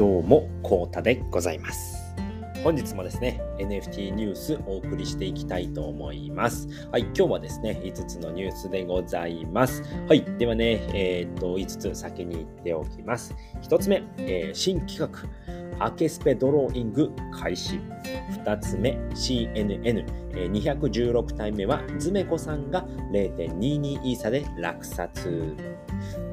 どうも、コータでございます。本日もですね、NFT ニュースお送りしていきたいと思います。はい、今日はですね、5つのニュースでございます。はい、ではね、えー、っと、5つ先に言っておきます。1つ目、えー、新企画、アケスペドローイング開始。2つ目、CNN。216体目は、ズメコさんが0.22イーサで落札。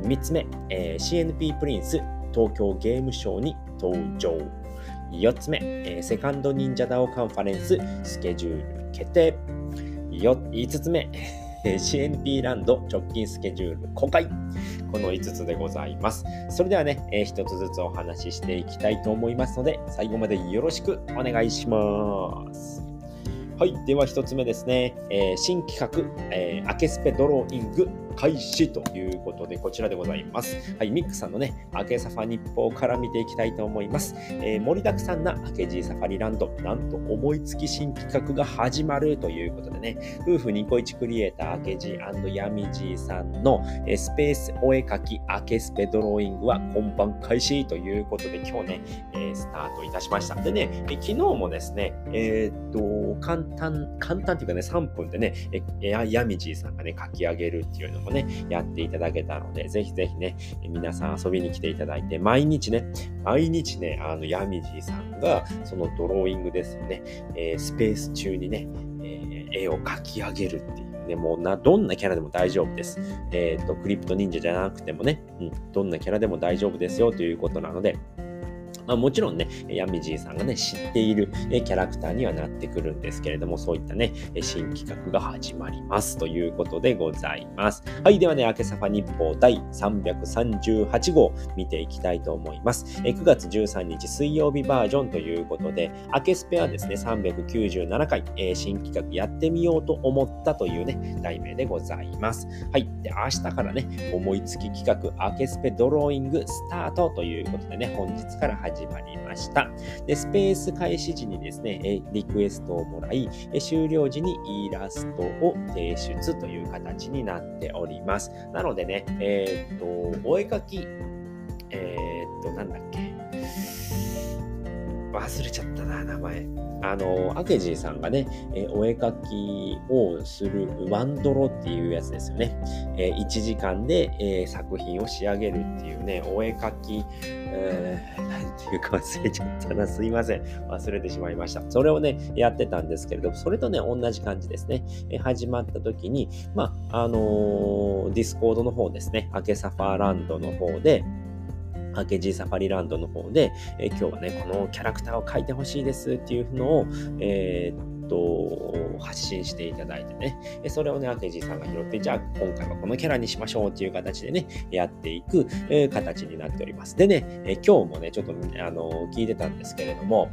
3つ目、えー、CNP プリンス東京ゲームショーに登場。4つ目、えー、セカンド忍者ダオカンファレンススケジュール決定。5つ目、CNP ランド直近スケジュール公開。この5つでございます。それではね、えー、1つずつお話ししていきたいと思いますので、最後までよろしくお願いします。はい。では1つ目ですね。えー、新企画、えー、アケスペドローイング開始ということで、こちらでございます。はい、ミックさんのね、明けサファ日報から見ていきたいと思います。えー、盛りだくさんな明けジーサファリランド、なんと思いつき新企画が始まるということでね、夫婦ニコイチクリエイター、明けジーヤミジーさんの、えー、スペースお絵かき、明けスペドローイングは今晩開始ということで、今日ね、えー、スタートいたしました。でね、え昨日もですね、え、っと、簡単、簡単っていうかね、3分でね、えヤミジーさんがね、書き上げるっていうのももね、やっていただけたので、ぜひぜひね、皆さん遊びに来ていただいて、毎日ね、毎日ね、あの、ヤミジーさんが、そのドローイングですよね、えー、スペース中にね、えー、絵を描き上げるっていう。ね、もうな、どんなキャラでも大丈夫です。えっ、ー、と、クリプト忍者じゃなくてもね、うん、どんなキャラでも大丈夫ですよということなので、まあ、もちろんね、ヤミジーさんがね、知っているキャラクターにはなってくるんですけれども、そういったね、新企画が始まりますということでございます。はい、ではね、明けサファ日報第338号見ていきたいと思います。9月13日水曜日バージョンということで、明けスペはですね、397回、新企画やってみようと思ったというね、題名でございます。はい、で、明日からね、思いつき企画、明けスペドローイングスタートということでね、本日から始始まりました。で、スペース開始時にですね、リクエストをもらい、終了時にイラストを提出という形になっております。なのでね、えー、っと、お絵かき、えー、っと、なんだっけ、忘れちゃったな、名前。あの、アケジーさんがね、え、お絵かきをするワンドロっていうやつですよね。え、1時間で、え、作品を仕上げるっていうね、お絵かき、えー、なんていうか忘れちゃったな。すいません。忘れてしまいました。それをね、やってたんですけれども、それとね、同じ感じですね。え、始まった時に、まあ、あのー、ディスコードの方ですね、アケサファーランドの方で、パッケージサファリランドの方で、えー、今日はね、このキャラクターを描いてほしいですっていうのを、えーと、発信していただいてね、それをね、アケジーさんが拾って、じゃあ今回はこのキャラにしましょうっていう形でね、やっていく、え、形になっております。でね、え、今日もね、ちょっとあの聞いてたんですけれども、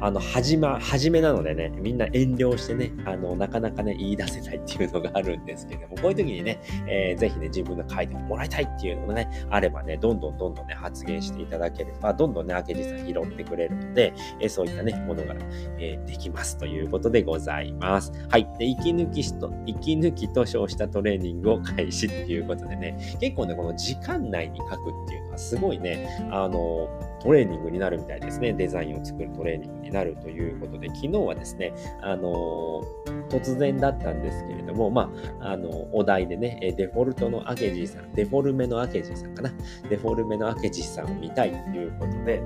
あの、はじま、はじめなのでね、みんな遠慮してね、あの、なかなかね、言い出せないっていうのがあるんですけども、こういう時にね、えー、ぜひね、自分の書いてもらいたいっていうのがね、あればね、どんどんどんどんね、発言していただければ、どんどんね、明智さん拾ってくれるので、えー、そういったね、ものが、えー、できますということでございます。はい。で、息抜きと、息抜きと称したトレーニングを開始っていうことでね、結構ね、この時間内に書くっていうのはすごいね、あの、トレーニングになるみたいですね。デザインを作るトレーニングになるということで、昨日はですね、あの突然だったんですけれども、まあ、あの、お題でね、デフォルトのアケジーさん、デフォルメのアケジーさんかな。デフォルメのアケジーさんを見たいということで、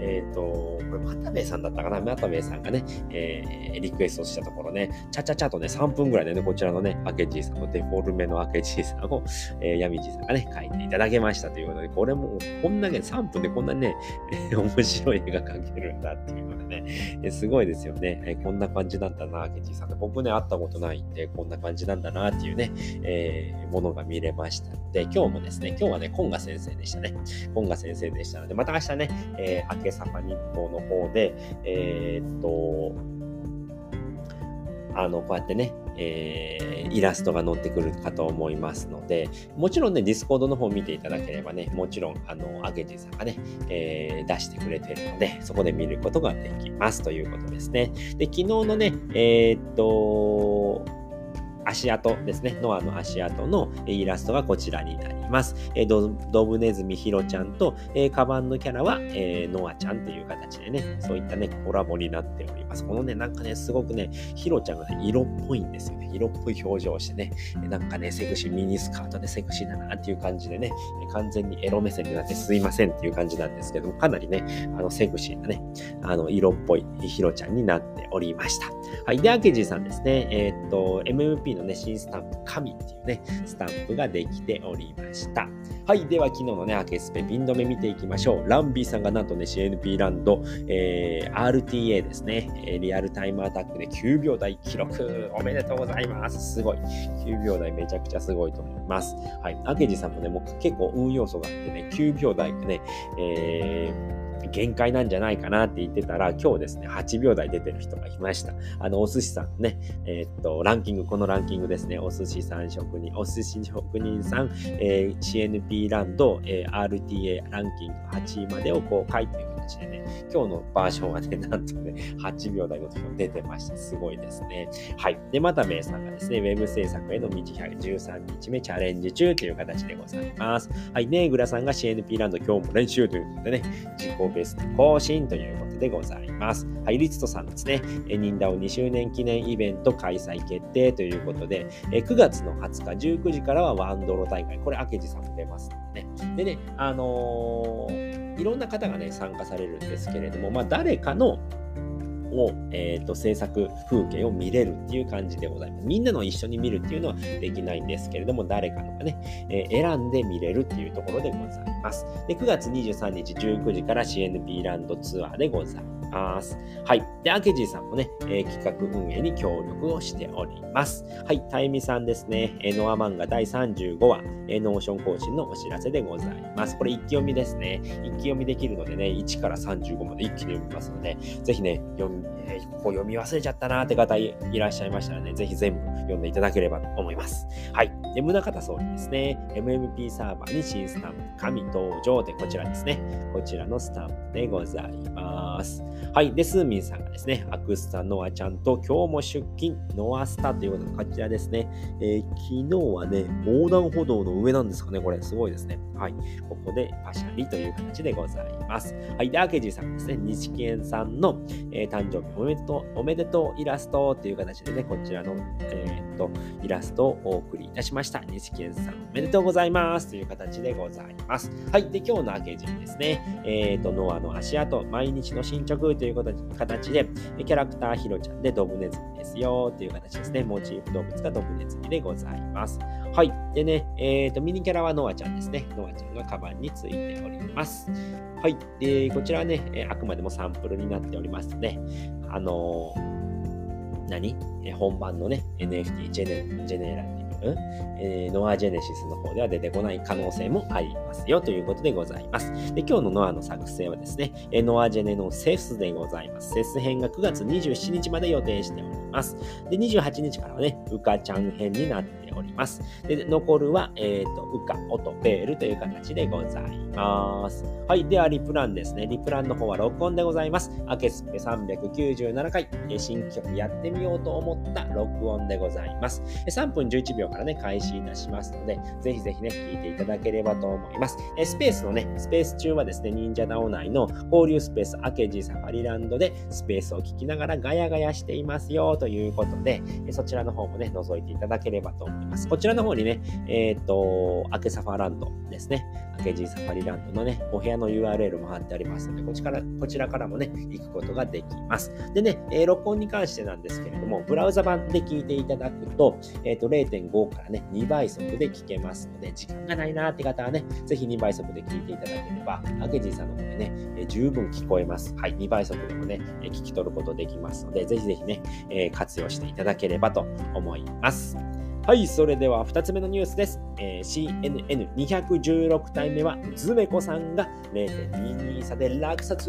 えっ、ー、と、これ、マタベさんだったかな。マタベさんがね、えー、リクエストしたところね、ちゃちゃちゃとね、3分ぐらいでね、こちらのね、アケジーさんのデフォルメのアケジーさんを、えー、ヤミジーさんがね、書いていただけましたということで、これも、こんだけ3分でこんなにね、面白い絵が描けるんだっていうのでね、すごいですよね。えこんな感じなんだな、ケチさんで。僕ね、会ったことないんで、こんな感じなんだなっていうね、えー、ものが見れましたで、今日もですね、今日はね、コンガ先生でしたね。コンガ先生でしたので、また明日ね、えー、明けさま日報の方で、えー、っと、あの、こうやってね、えー、イラストが載ってくるかと思いますので、もちろんね、ディスコードの方を見ていただければね、もちろん、あの、アケジさんがね、えー、出してくれてるので、そこで見ることができますということですね。で、昨日のね、えー、っと、足跡ですね。ノアの足跡のイラストがこちらになります。え、ドブネズミヒロちゃんと、えー、カバンのキャラは、えー、ノアちゃんという形でね、そういったね、コラボになっております。このね、なんかね、すごくね、ヒロちゃんがね、色っぽいんですよね。色っぽい表情をしてね、なんかね、セクシー、ミニスカートでセクシーだなっていう感じでね、完全にエロ目線になってすいませんっていう感じなんですけども、かなりね、あの、セクシーなね、あの、色っぽいヒロちゃんになっておりました。はい。で、アケジーさんですね、えー、っと、MMP のね、新スタンプ、神っていうね、スタンプができておりました。はい。では、昨日のね、アケスペ、ピン止め見ていきましょう。ランビーさんがなんとね、CNP ランド、えー、RTA ですね、えリアルタイムアタックで9秒台記録、おめでとうございます。すごい。9秒台めちゃくちゃすごいと思います。はい。アケジさんもね、もう結構運要素があってね、9秒台でね、えー限界なんじゃないかなって言ってたら、今日ですね、8秒台出てる人がいました。あの、お寿司さんね、えー、っと、ランキング、このランキングですね、お寿司さん職人、お寿司職人さん、えー、CNP ランド、えー、RTA ランキング8位までを公開という形でね、今日のバージョンはね、なんとね、8秒台の時も出てました。すごいですね。はい。で、また名さんがですね、ウェブ制作への道113日目チャレンジ中という形でございます。はい。ねグラさんが CNP ランド今日も練習ということでね、自己ベスト更新ということでございます。はい。リツトさんですね、ニンダオ2周年記念イベント開催決定ということで、9月の20日19時からはワンドロ大会。これ、明治さんも出ますのでね。でね、あのー、いろんな方がね、参加されるんですけれども、まあ、誰かのを、えーと、制作風景を見れるっていう感じでございます。みんなの一緒に見るっていうのはできないんですけれども、誰かのがね、えー、選んで見れるっていうところでございます。で9月23日19時から CNP ランドツアーでございます。ます。はい。で、アケジーさんもね、えー、企画運営に協力をしております。はい。タイミさんですね、えー、ノア漫画第35話、えー、 Notion 更新のお知らせでございます。これ一気読みですね。一気読みできるのでね、1から35まで一気に読みますので、ぜひね、読み、えー、ここ読み忘れちゃったなーって方いらっしゃいましたらね、ぜひ全部読んでいただければと思います。はい。で、宗像総理ですね、MMP サーバーに新スタンプ、神登場でこちらですね、こちらのスタンプでございます。はい。で、スーミンさんがですね、アクスタノアちゃんと今日も出勤、ノアスタということで、こちらですね、えー、昨日はね、横断歩道の上なんですかね、これ、すごいですね。はい。ここでパシャリという形でございます。はい。で、アケジーさんですね、西健さんの、えー、誕生日おめでとう、おめでとうイラストという形でね、こちらの、えー、と、イラストをお送りいたしました。西健さん、おめでとうございますという形でございます。はい。で、今日のアケジーですね、えー、と、ノアの足跡、毎日の進捗という形で、キャラクターヒロちゃんでドブネズミですよという形ですね。モチーフ動物がドブネズミでございます。はい。でね、えっ、ー、と、ミニキャラはノアちゃんですね。ノアちゃんがカバンについております。はい。で、こちらはね、あくまでもサンプルになっておりますので、あのー、何？本番のね、NFT ジェネジェネラティブ、えー、ノアジェネシスの方では出てこない可能性もありますよということでございます。で今日のノアの作成はですね、ノアジェネのセスでございます。セス編が9月27日まで予定しております。で、28日からはね、ウカちゃん編になっております。で、残るは、えっ、ー、と、ウカ、オト、ベールという形でございます。はい。では、リプランですね。リプランの方は録音でございます。アケスペ397回、新曲やってみようと思った録音でございます。3分11秒からね、開始いたしますので、ぜひぜひね、聞いていただければと思います。スペースのね、スペース中はですね、忍者ダオ内の交流スペース、アケジサファリランドでスペースを聞きながらガヤガヤしていますよということで、そちらの方もね、覗いていただければと思います。こちらの方にね、えっ、ー、と、アケサファランドですね、アケジーサファリランドのね、お部屋の URL も貼ってありますので、こちらからこちらからもね、行くことができます。でね、えー、録音に関してなんですけれども、ブラウザ版で聞いていただくと、えっ、ー、と、0.5からね、2倍速で聞けますので、時間がないなーって方はね、ぜひ2倍速で聞いていただければ、アケジーさんの方でね、えー、十分聞こえます。はい、2倍速でもね、え聞き取ることできますので、ぜひぜひね、え活用していただければと思います。はい、それでは2つ目のニュースです。えー、CNN216 体目は、ズメコさんが0.22差で落札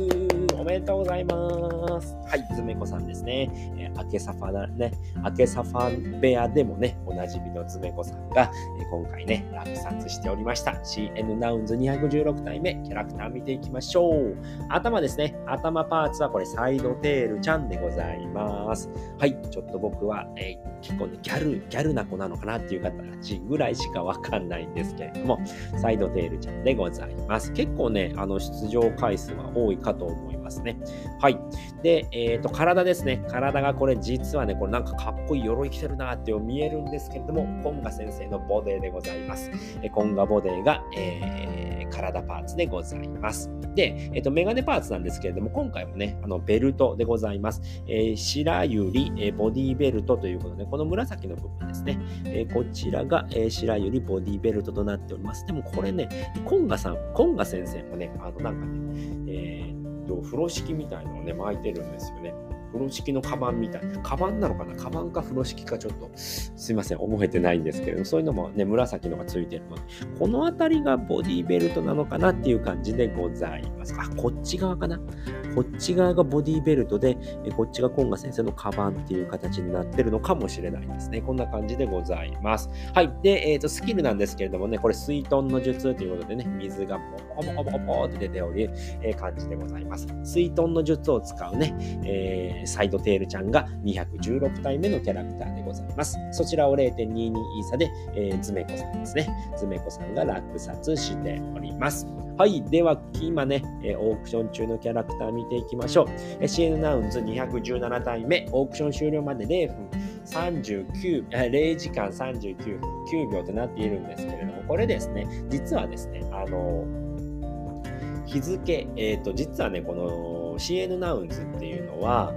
おめでとうございます。はい、ズメコさんですね。えー、アケサファだね、アケサファンベアでもね、おなじみのズメコさんが、えー、今回ね、落札しておりました。CN ナウンズ216体目、キャラクター見ていきましょう。頭ですね。頭パーツはこれサイドテールちゃんでございます。はい、ちょっと僕は、えー、結構ね、ギャル、ギャルな子なのかなっていう形ぐらいしかわわかんないんですけれども、サイドテールちゃんでございます。結構ね、あの、出場回数は多いかと思いますね。はい。で、えっ、ー、と、体ですね。体がこれ実はね、これなんかかっこいい鎧着てるなって見えるんですけれども、コンガ先生のボデーでございます。えコンガボデーが、えー、体パーツでございます。で、えっ、と、メガネパーツなんですけれども、今回もね、あの、ベルトでございます。えー、白百合、え、ボディベルトということで、この紫の部分ですね。えー、こちらが、えー、白百合ボディベルトとなっております。でもこれね、コンガさん、コンガ先生もね、あの、なんかね、えー、と、風呂敷みたいのをね、巻いてるんですよね。風呂敷のカバンみたいな。カバンなのかな？カバンか風呂敷かちょっと、すいません、覚えてないんですけれども、そういうのもね、紫のがついてるので、この辺りがボディベルトなのかなっていう感じでございます。あ、こっち側かな？こっち側がボディベルトで、こっちがコンガ先生のカバンっていう形になってるのかもしれないですね。こんな感じでございます。はい。で、えっ、ー、と、スキルなんですけれどもね、これ水遁の術ということでね、水がポコポコポコポって出ており、えー、感じでございます。水遁の術を使うね、えー、サイドテールちゃんが216体目のキャラクターでございます。そちらを0.22イーサで、えー、ズメコさんですね。ズメコさんが落札しております。はい。では、今ね、えオークション中のキャラクター見ていきましょう。CN ナウンズ217体目、オークション終了まで0分39、0時間39分9秒となっているんですけれども、これですね、実はですね、あの、日付、え、ー、と、実はね、この CN ナウンズっていうのは、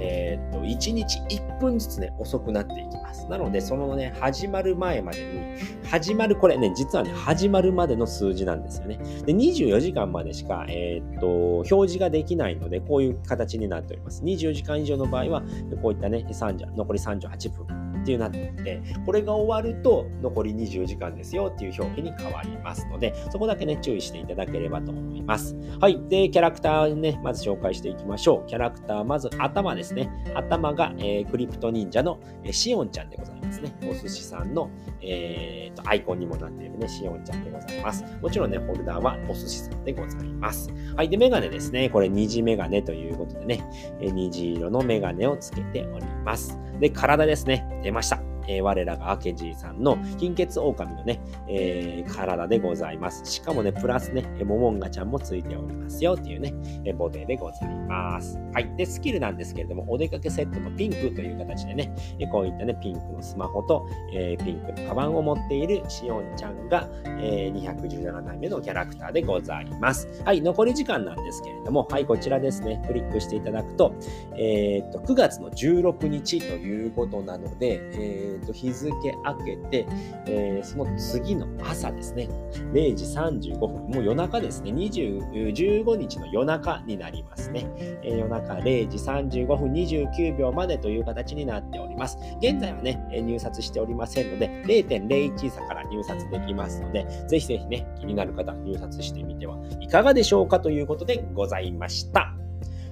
えー、っと、1日1分ずつね、遅くなっていきます。なので、そのね、始まる前までに、始まる、これね、実はね、始まるまでの数字なんですよね。で、24時間までしか、えー、っと、表示ができないので、こういう形になっております。24時間以上の場合は、こういったね、30残り38分っていうなって、これが終わると残り20時間ですよっていう表記に変わりますので、そこだけね、注意していただければと思います。はい。で、キャラクターね、まず紹介していきましょう。キャラクター、まず頭ですね。頭が、えー、クリプト忍者の、えー、シオンちゃんでございますね。お寿司さんの、えーと、アイコンにもなっているね、シオンちゃんでございます。もちろんね、ホルダーはお寿司さんでございます。はい。で、メガネですね。これ虹メガネということでね、え虹色のメガネをつけております。で、体ですね。出ました。えー、我らがアケジーさんの貧血狼のね、えー、体でございます。しかもね、プラスね、モモンガちゃんもついておりますよっていうね、えボディでございます。はい。で、スキルなんですけれども、お出かけセットのピンクという形でね、えこういったね、ピンクのスマホと、えー、ピンクのカバンを持っているシオンちゃんが、えー、217代目のキャラクターでございます。はい。残り時間なんですけれども、はい、こちらですね、クリックしていただくと、えー、っと、9月の16日ということなので、えーー、と日付明けて、えー、その次の朝ですね、0時35分、もう夜中ですね、20 15日の夜中になりますね。えー、夜中0時35分29秒までという形になっております。現在はね、入札しておりませんので、0.01差から入札できますので、ぜひぜひね、気になる方、入札してみてはいかがでしょうかということでございました。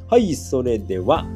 はい、それでは、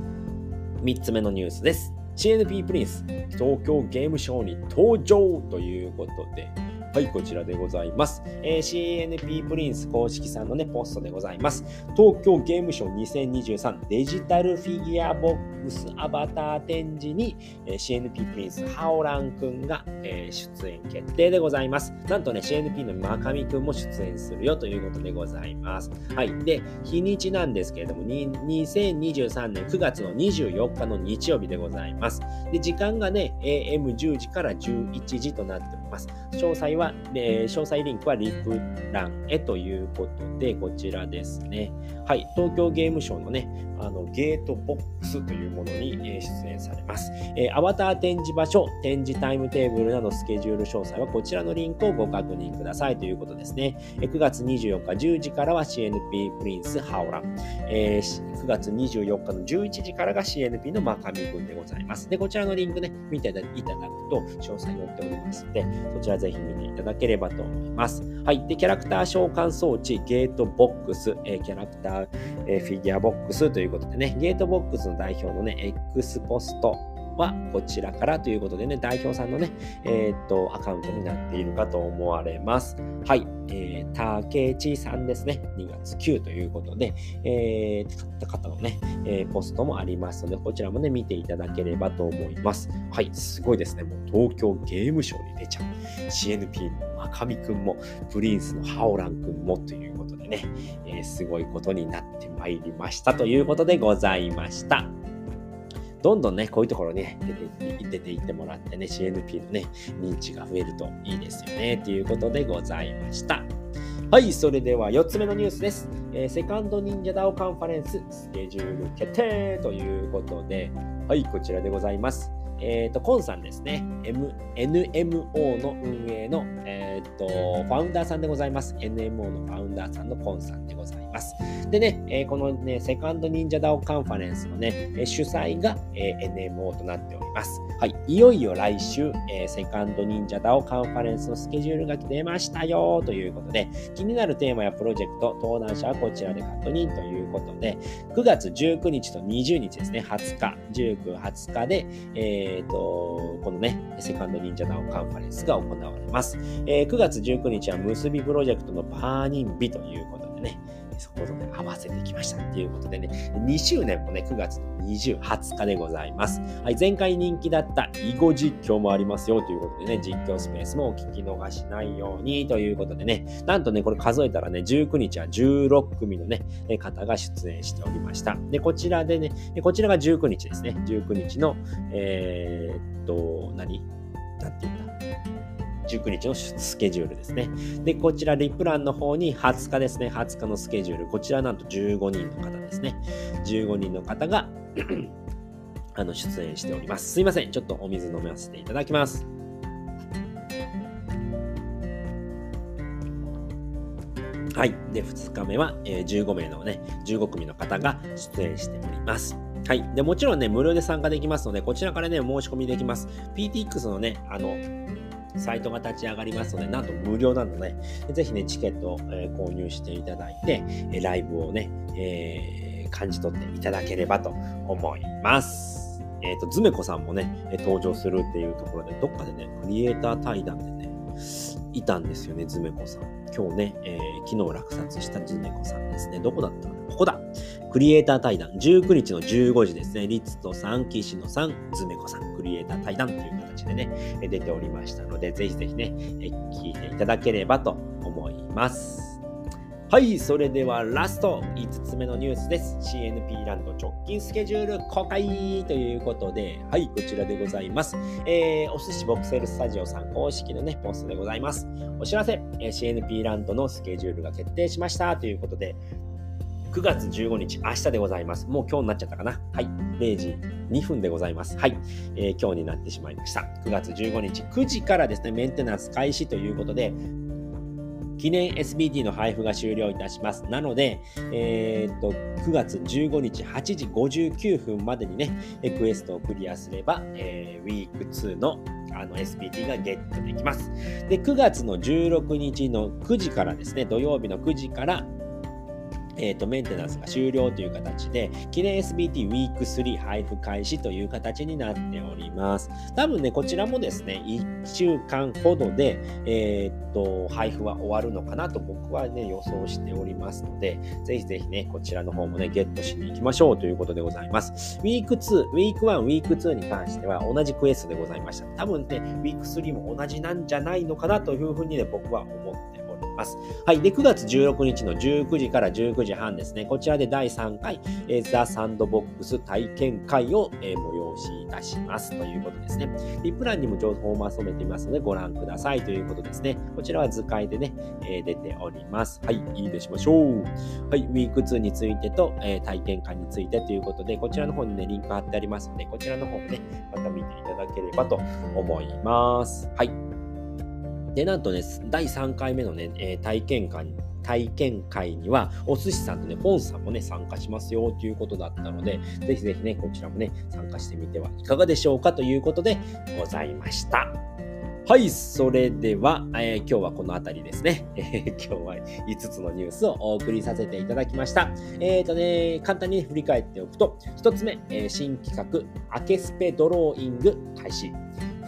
3つ目のニュースです。CNP プリンス、東京ゲームショーに登場ということで、はい、こちらでございます。えー、CNP プリンス公式さんのね、ポストでございます。東京ゲームショー2023デジタルフィギュアボックスアバター展示に、えー、CNP プリンスハオランくんが、えー、出演決定でございます。なんとね、CNP のマカミくんも出演するよということでございます。はい。で、日にちなんですけれども、2023年9月の24日の日曜日でございます。で、時間がね、AM10 時から11時となっております。詳細は、えー、詳細リンクはリプ欄へということで、こちらですね。はい、東京ゲームショウのね、あのゲートボックスというものに、え出演されます、えー、アバター展示場所、展示タイムテーブルなどスケジュール詳細はこちらのリンクをご確認くださいということですね。えー、9月24日10時からは CNP プリンスハオラン、えー、9月24日の11時からが CNP のマカミ君でございます。で、こちらのリンクね、見ていただくと詳細載っておりますので、そちらぜひ見ていただければと思います。はい。で、キャラクター召喚装置、ゲートボックス、えー、キャラクター、えー、フィギュアボックスということでね、ゲートボックスの代表のね、X ポスト、はこちらからということでね、代表さんのね、えー、っと、アカウントになっているかと思われます。はい。えー、竹地さんですね。2月9ということで、えー、買った方のね、えー、ポストもありますので、こちらもね、見ていただければと思います。はい。すごいですね。もう東京ゲームショウに出ちゃう。CNP の赤見くんも、プリンスのハオランくんもということでね、えー、すごいことになってまいりましたということでございました。どんどんね、こういうところに、ね、出て出ていってもらってね、CNP のね、認知が増えるといいですよね、ということでございました。はい、それでは4つ目のニュースです。えー、セカンド忍者ダオカンファレンススケジュール決定ということで、はい、こちらでございます。えっ、ー、と、コンさんですね。M、NMO の運営の、えっ、ー、と、ファウンダーさんでございます。NMO のファウンダーさんのコンさんでございます。でね、え、このね、セカンド忍者ダオカンファレンスのね、主催が、え NMO となっております。はい。いよいよ来週、えセカンド忍者ダオカンファレンスのスケジュールが出ましたよということで、気になるテーマやプロジェクト、登壇者はこちらで確認ということで、9月19日と20日ですね、20日、19、20日で、えっ、と、このね、セカンド忍者ダウンカンファレンスが行われます。えー、9月19日は結びプロジェクトのパーニン日ということで、そこで合わせてきましたっていうことでね、2周年もね、9月の20、20日でございます。はい、前回人気だった囲碁実況もありますよということでね、実況スペースもお聞き逃しないようにということでね、なんとね、これ数えたらね、19日は16組のね、方が出演しておりました。で、こちらでね、こちらが19日ですね。19日の、えー、っと、何？なんて言った19日のスケジュールですね。で、こちらリプランの方に20日ですね。20日のスケジュール。こちらなんと15人の方ですね。15人の方が あの出演しております。すいません。ちょっとお水飲ませていただきます。はい。で、2日目は、えー、15名のね、15組の方が出演しております。はい。で、もちろんね、無料で参加できますので、こちらからね、申し込みできます。PTX のね、あの、サイトが立ち上がりますので、なんと無料なので、ぜひね、チケットを、え購入していただいて、ライブをね、えー、感じ取っていただければと思います。えっ、ー、と、ズメコさんもね、登場するっていうところで、どっかでね、クリエイター対談でね、いたんですよね、ズメコさん。今日ね、えー、昨日落札したズメコさんですね。どこだったかな？ここだクリエイター対談、19日の15時ですね、リツトさん、岸野さん、ズメコさん、クリエイター対談という形でね、出ておりましたので、ぜひぜひね、聞いていただければと思います。はい、それではラスト5つ目のニュースです。CNP ランド直近スケジュール公開ということで、はい、こちらでございます。えー、お寿司ボクセルスタジオさん公式のね、ポストでございます。お知らせ、えー、CNP ランドのスケジュールが決定しましたということで、9月15日、明日でございます。もう今日になっちゃったかな。はい。0時2分でございます。はい。えー、今日になってしまいました。9月15日、9時からですね、メンテナンス開始ということで、記念 SBT の配布が終了いたします。なので、えー、っと、9月15日8時59分までにね、クエストをクリアすれば、えー、ウィーク2のあの SPT がゲットできます。で、9月の16日の9時からですね、土曜日の9時から、えーと、メンテナンスが終了という形で、記念 SBT ウィーク3配布開始という形になっております。多分ね、こちらもですね、1週間ほどで、えー、っと、配布は終わるのかなと僕はね、予想しておりますので、ぜひぜひね、こちらの方もね、ゲットしに行きましょうということでございます。ウィーク2、ウィーク1、ウィーク2に関しては同じクエストでございました。多分ね、ウィーク3も同じなんじゃないのかなというふうにね、僕は思っております。ます。はい。で、9月16日の19時から19時半ですね。こちらで第3回、えー、ザ・サンドボックス体験会を、えー、催しいたしますということですね。リプランにも情報をまとめていますのでご覧くださいということですね。こちらは図解でね、えー、出ております。はい。いいでしましょう。はい。ウィーク2についてと、えー、体験会についてということで、こちらの方にね、リンク貼ってありますので、こちらの方もね、また見ていただければと思います。はい。で、なんとね、第3回目のね、えー、体験会体験会には、お寿司さんとね、ポンさんもね、参加しますよということだったので、ぜひぜひね、こちらもね、参加してみてはいかがでしょうかということでございました。はい、それでは、えー、今日はこの辺りですね。えー、今日は5つのニュースをお送りさせていただきました。え、ー、とね、簡単に振り返っておくと、1つ目、え新企画、アケスペドローイング開始。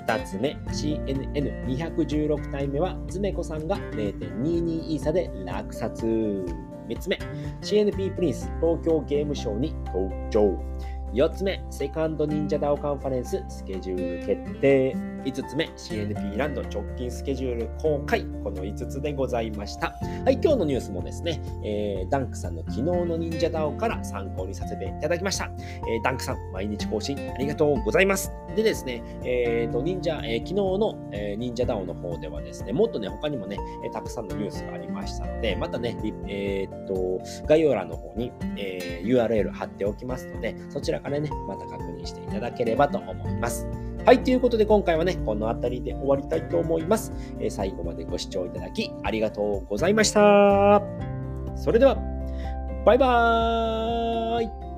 2つ目、CNN216 体目は、つめこさんが0.22イーサで落札。3つ目、CNP プリンス東京ゲームショウに登場。4つ目、セカンド忍者ダオカンファレンススケジュール決定。5つ目、CNP ランド直近スケジュール公開。この5つでございました。はい、今日のニュースもですね、えー、ダンクさんの昨日の忍者ダオから参考にさせていただきました。えー、ダンクさん、毎日更新ありがとうございます。でですね、えー、と、忍者、えー、昨日の、えー、忍者ダオの方ではですね、もっとね、他にもね、えたくさんのニュースがありましたので、またね、えー、っと、概要欄の方に、えー、URL 貼っておきますので、そちらからね、また確認していただければと思います。はい、ということで今回はね、この辺りで終わりたいと思います。えー、最後までご視聴いただきありがとうございました。それでは、バイバーイ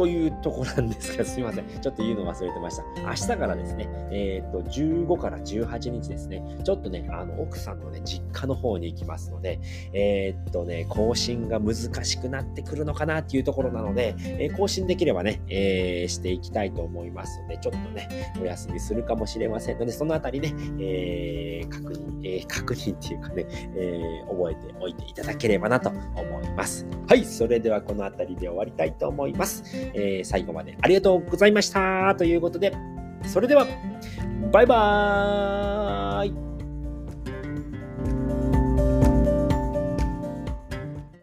というとこなんですが、すみません。ちょっと言うの忘れてました。明日からですね、えっ、と、15から18日ですね、ちょっとね、あの、奥さんのね、実家の方に行きますので、えっ、とね、更新が難しくなってくるのかなっていうところなので、えー、更新できればね、えしていきたいと思いますので、ちょっとね、お休みするかもしれませんので、そのあたりね、え確認、え確認っていうかね、え覚えておいていただければなと思います。はい、それではこのあたりで終わりたいと思います。えー、最後までありがとうございました。ということで、それでは、バイバーイ。